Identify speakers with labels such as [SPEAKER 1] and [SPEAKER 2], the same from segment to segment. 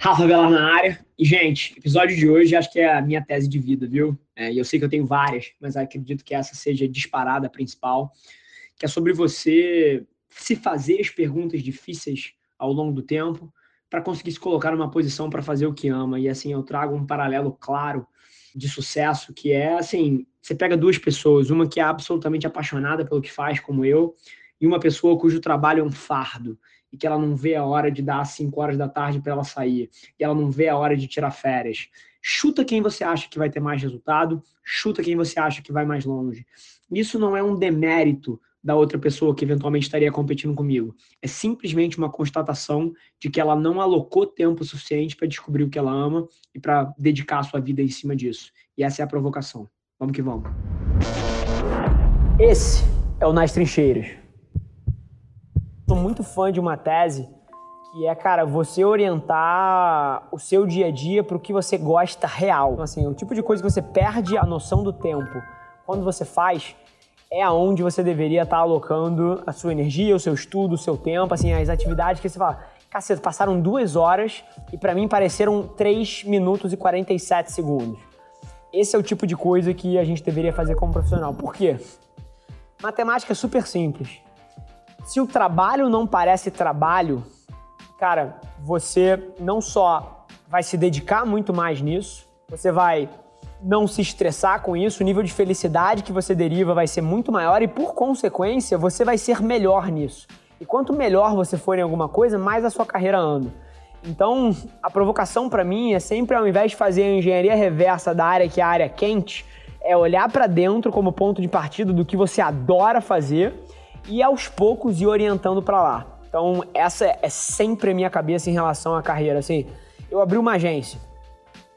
[SPEAKER 1] Rafa Velar na área. E, gente, episódio de hoje acho que é a minha tese de vida, viu? É, eu sei que eu tenho várias, mas acredito que essa seja disparada principal, que é sobre você se fazer as perguntas difíceis ao longo do tempo para conseguir se colocar numa posição para fazer o que ama. E assim, eu trago um paralelo claro de sucesso, que é assim, você pega duas pessoas, uma que é absolutamente apaixonada pelo que faz, como eu, e uma pessoa cujo trabalho é um fardo e que ela não vê a hora de dar 5 horas da tarde para ela sair, e ela não vê a hora de tirar férias. Chuta quem você acha que vai ter mais resultado, chuta quem você acha que vai mais longe. Isso não é um demérito da outra pessoa que eventualmente estaria competindo comigo. É simplesmente uma constatação de que ela não alocou tempo suficiente para descobrir o que ela ama e para dedicar a sua vida em cima disso. E essa é a provocação. Vamos que vamos. Esse é o Nas Trincheiras sou muito fã de uma tese que é, cara, você orientar o seu dia a dia para o que você gosta real. Então, assim, o tipo de coisa que você perde a noção do tempo quando você faz é aonde você deveria estar tá alocando a sua energia, o seu estudo, o seu tempo, assim, as atividades que você fala, caceta, passaram duas horas e para mim pareceram 3 minutos e 47 segundos. Esse é o tipo de coisa que a gente deveria fazer como profissional. Por quê? Matemática é super simples. Se o trabalho não parece trabalho, cara, você não só vai se dedicar muito mais nisso, você vai não se estressar com isso, o nível de felicidade que você deriva vai ser muito maior e, por consequência, você vai ser melhor nisso. E quanto melhor você for em alguma coisa, mais a sua carreira anda. Então, a provocação para mim é sempre, ao invés de fazer a engenharia reversa da área que é a área quente, é olhar para dentro como ponto de partida do que você adora fazer e aos poucos ir orientando para lá. Então, essa é sempre a minha cabeça em relação à carreira. Assim, eu abri uma agência.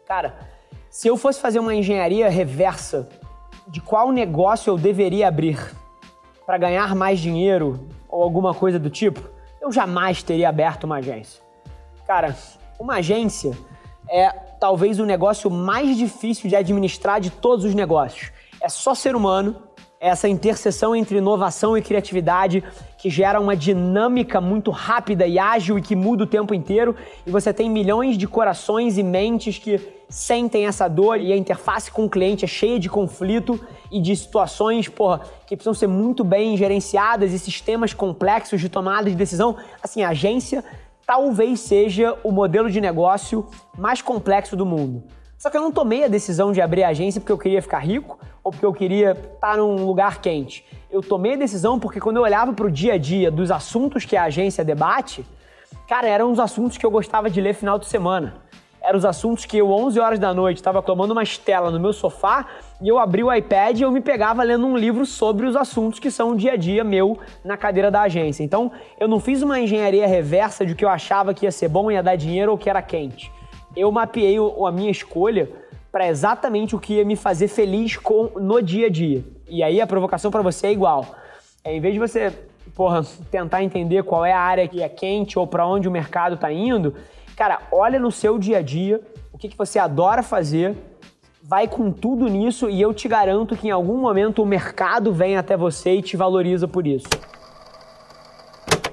[SPEAKER 1] Cara, se eu fosse fazer uma engenharia reversa de qual negócio eu deveria abrir para ganhar mais dinheiro ou alguma coisa do tipo, eu jamais teria aberto uma agência. Cara, uma agência é talvez o negócio mais difícil de administrar de todos os negócios. É só ser humano, essa interseção entre inovação e criatividade que gera uma dinâmica muito rápida e ágil e que muda o tempo inteiro. E você tem milhões de corações e mentes que sentem essa dor e a interface com o cliente é cheia de conflito e de situações, porra, que precisam ser muito bem gerenciadas e sistemas complexos de tomada de decisão. Assim, a agência talvez seja o modelo de negócio mais complexo do mundo. Só que eu não tomei a decisão de abrir a agência porque eu queria ficar rico ou porque eu queria estar num lugar quente. Eu tomei a decisão porque quando eu olhava para o dia a dia dos assuntos que a agência debate, cara, eram os assuntos que eu gostava de ler final de semana. Eram os assuntos que eu, 11 horas da noite, estava tomando uma estela no meu sofá e eu abri o iPad e eu me pegava lendo um livro sobre os assuntos que são o dia a dia meu na cadeira da agência. Então, eu não fiz uma engenharia reversa de que eu achava que ia ser bom, ia dar dinheiro ou que era quente eu mapeei a minha escolha para exatamente o que ia me fazer feliz com, no dia a dia. E aí a provocação para você é igual. É, em vez de você, porra, tentar entender qual é a área que é quente ou para onde o mercado está indo, cara, olha no seu dia a dia o que, que você adora fazer, vai com tudo nisso e eu te garanto que em algum momento o mercado vem até você e te valoriza por isso.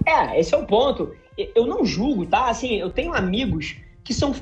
[SPEAKER 2] É, esse é o ponto. Eu não julgo, tá? Assim, eu tenho amigos que são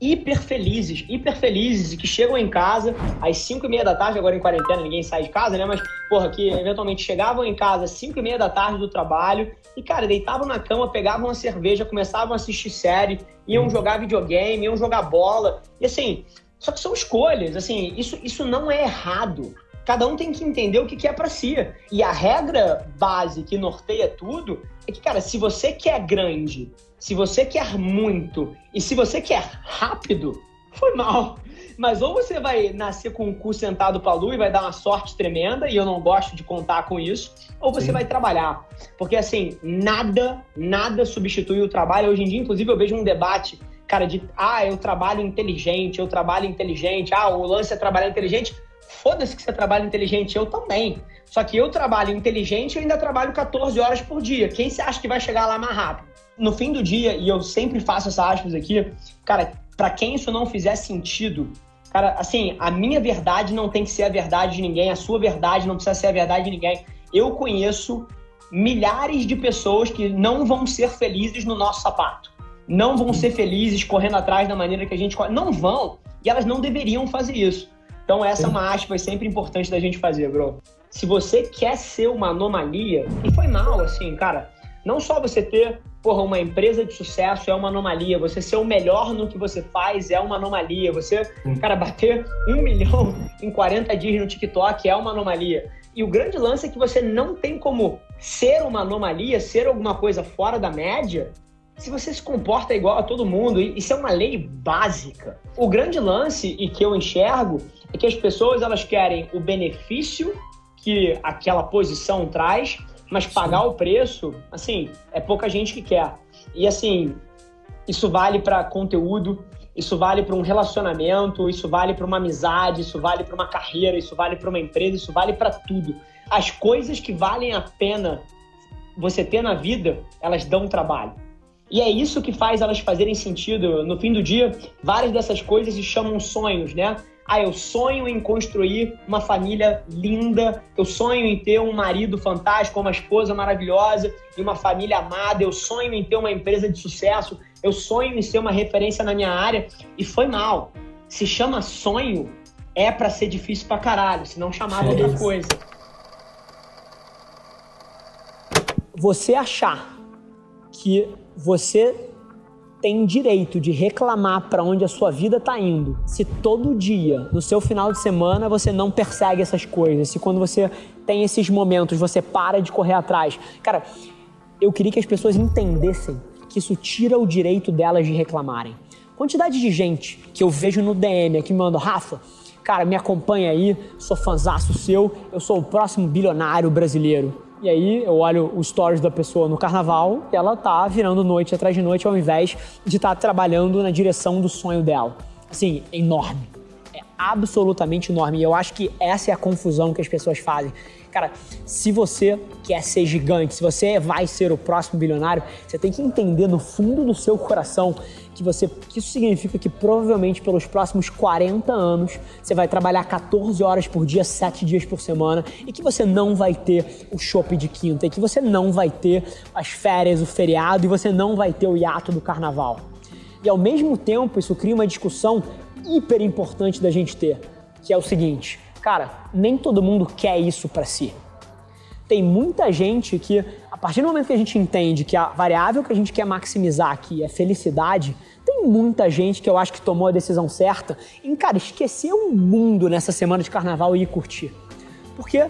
[SPEAKER 2] hiper felizes, hiper felizes e que chegam em casa às 5 e meia da tarde, agora em quarentena ninguém sai de casa, né? Mas, porra, que eventualmente chegavam em casa às 5 e meia da tarde do trabalho e, cara, deitavam na cama, pegavam uma cerveja, começavam a assistir série, iam jogar videogame, iam jogar bola. E assim, só que são escolhas, assim, isso, isso não é errado. Cada um tem que entender o que é para si. E a regra base que norteia tudo é que, cara, se você quer grande, se você quer muito e se você quer rápido, foi mal. Mas ou você vai nascer com o cu sentado pra lua e vai dar uma sorte tremenda, e eu não gosto de contar com isso, ou você Sim. vai trabalhar. Porque, assim, nada, nada substitui o trabalho. Hoje em dia, inclusive, eu vejo um debate, cara, de, ah, eu trabalho inteligente, eu trabalho inteligente, ah, o lance é trabalhar inteligente. Foda-se que você trabalha inteligente, eu também. Só que eu trabalho inteligente e ainda trabalho 14 horas por dia. Quem você acha que vai chegar lá mais rápido? No fim do dia, e eu sempre faço essa aspas aqui, cara, para quem isso não fizer sentido, cara, assim, a minha verdade não tem que ser a verdade de ninguém, a sua verdade não precisa ser a verdade de ninguém. Eu conheço milhares de pessoas que não vão ser felizes no nosso sapato. não vão ser felizes correndo atrás da maneira que a gente corre. Não vão. E elas não deveriam fazer isso. Então, essa é uma aspa sempre importante da gente fazer, bro. Se você quer ser uma anomalia, e foi mal, assim, cara, não só você ter, porra, uma empresa de sucesso é uma anomalia, você ser o melhor no que você faz é uma anomalia, você, cara, bater um milhão em 40 dias no TikTok é uma anomalia. E o grande lance é que você não tem como ser uma anomalia, ser alguma coisa fora da média, se você se comporta igual a todo mundo, isso é uma lei básica. O grande lance e que eu enxergo é que as pessoas elas querem o benefício que aquela posição traz, mas pagar Sim. o preço, assim, é pouca gente que quer. E assim, isso vale para conteúdo, isso vale para um relacionamento, isso vale para uma amizade, isso vale para uma carreira, isso vale para uma empresa, isso vale para tudo. As coisas que valem a pena você ter na vida, elas dão trabalho. E é isso que faz elas fazerem sentido. No fim do dia, várias dessas coisas se chamam sonhos, né? Ah, eu sonho em construir uma família linda, eu sonho em ter um marido fantástico, uma esposa maravilhosa e uma família amada, eu sonho em ter uma empresa de sucesso, eu sonho em ser uma referência na minha área. E foi mal. Se chama sonho, é para ser difícil pra caralho, se não chamava outra coisa.
[SPEAKER 1] Você achar que você tem direito de reclamar para onde a sua vida está indo. Se todo dia, no seu final de semana, você não persegue essas coisas, se quando você tem esses momentos você para de correr atrás. Cara, eu queria que as pessoas entendessem que isso tira o direito delas de reclamarem. Quantidade de gente que eu vejo no DM aqui me manda, Rafa, cara, me acompanha aí, sou fanzaço seu, eu sou o próximo bilionário brasileiro. E aí eu olho os stories da pessoa no carnaval e ela tá virando noite atrás de noite ao invés de estar tá trabalhando na direção do sonho dela. Assim, é enorme. É absolutamente enorme. E eu acho que essa é a confusão que as pessoas fazem. Cara, se você quer ser gigante, se você vai ser o próximo bilionário, você tem que entender no fundo do seu coração que você que isso significa que provavelmente pelos próximos 40 anos você vai trabalhar 14 horas por dia, 7 dias por semana e que você não vai ter o shopping de quinta e que você não vai ter as férias, o feriado e você não vai ter o hiato do carnaval. E ao mesmo tempo, isso cria uma discussão hiper importante da gente ter, que é o seguinte: cara, nem todo mundo quer isso para si. Tem muita gente que, a partir do momento que a gente entende que a variável que a gente quer maximizar aqui é felicidade, tem muita gente que eu acho que tomou a decisão certa em, cara, esquecer o mundo nessa semana de carnaval e ir curtir. Porque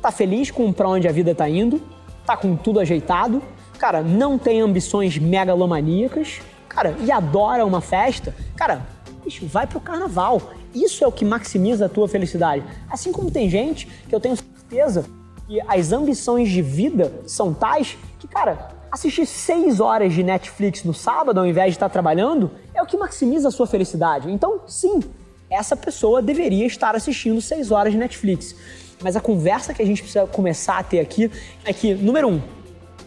[SPEAKER 1] tá feliz com para onde a vida tá indo, tá com tudo ajeitado, cara, não tem ambições megalomaníacas, cara, e adora uma festa, cara, bicho, vai pro carnaval. Isso é o que maximiza a tua felicidade. Assim como tem gente que eu tenho certeza que as ambições de vida são tais que, cara, assistir seis horas de Netflix no sábado ao invés de estar trabalhando é o que maximiza a sua felicidade. Então, sim, essa pessoa deveria estar assistindo seis horas de Netflix. Mas a conversa que a gente precisa começar a ter aqui é que, número um,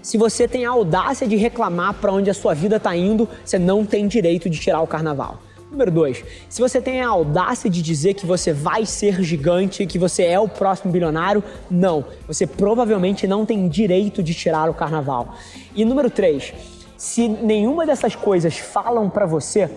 [SPEAKER 1] se você tem a audácia de reclamar para onde a sua vida está indo, você não tem direito de tirar o carnaval. Número dois, se você tem a audácia de dizer que você vai ser gigante, que você é o próximo bilionário, não. Você provavelmente não tem direito de tirar o carnaval. E número três, se nenhuma dessas coisas falam para você,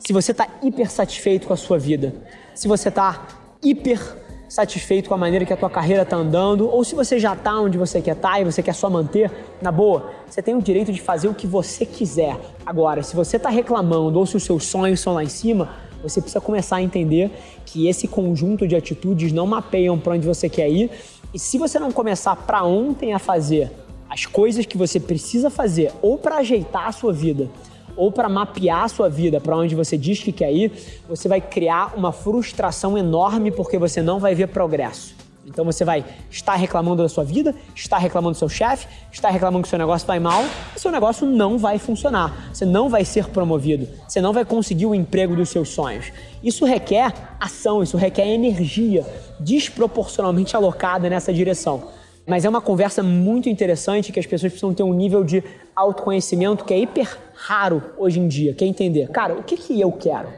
[SPEAKER 1] se você está hiper satisfeito com a sua vida, se você está hiper satisfeito com a maneira que a tua carreira está andando, ou se você já está onde você quer estar tá e você quer só manter, na boa, você tem o direito de fazer o que você quiser. Agora, se você está reclamando ou se os seus sonhos são lá em cima, você precisa começar a entender que esse conjunto de atitudes não mapeiam para onde você quer ir. E se você não começar para ontem a fazer as coisas que você precisa fazer ou para ajeitar a sua vida ou para mapear a sua vida para onde você diz que quer ir, você vai criar uma frustração enorme porque você não vai ver progresso. Então você vai estar reclamando da sua vida, estar reclamando do seu chefe, estar reclamando que seu negócio vai mal, e seu negócio não vai funcionar. Você não vai ser promovido, você não vai conseguir o emprego dos seus sonhos. Isso requer ação, isso requer energia desproporcionalmente alocada nessa direção. Mas é uma conversa muito interessante que as pessoas precisam ter um nível de autoconhecimento que é hiper raro hoje em dia. Quer entender? Cara, o que, que eu quero?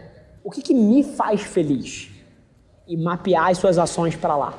[SPEAKER 1] O que, que me faz feliz? E mapear as suas ações para lá.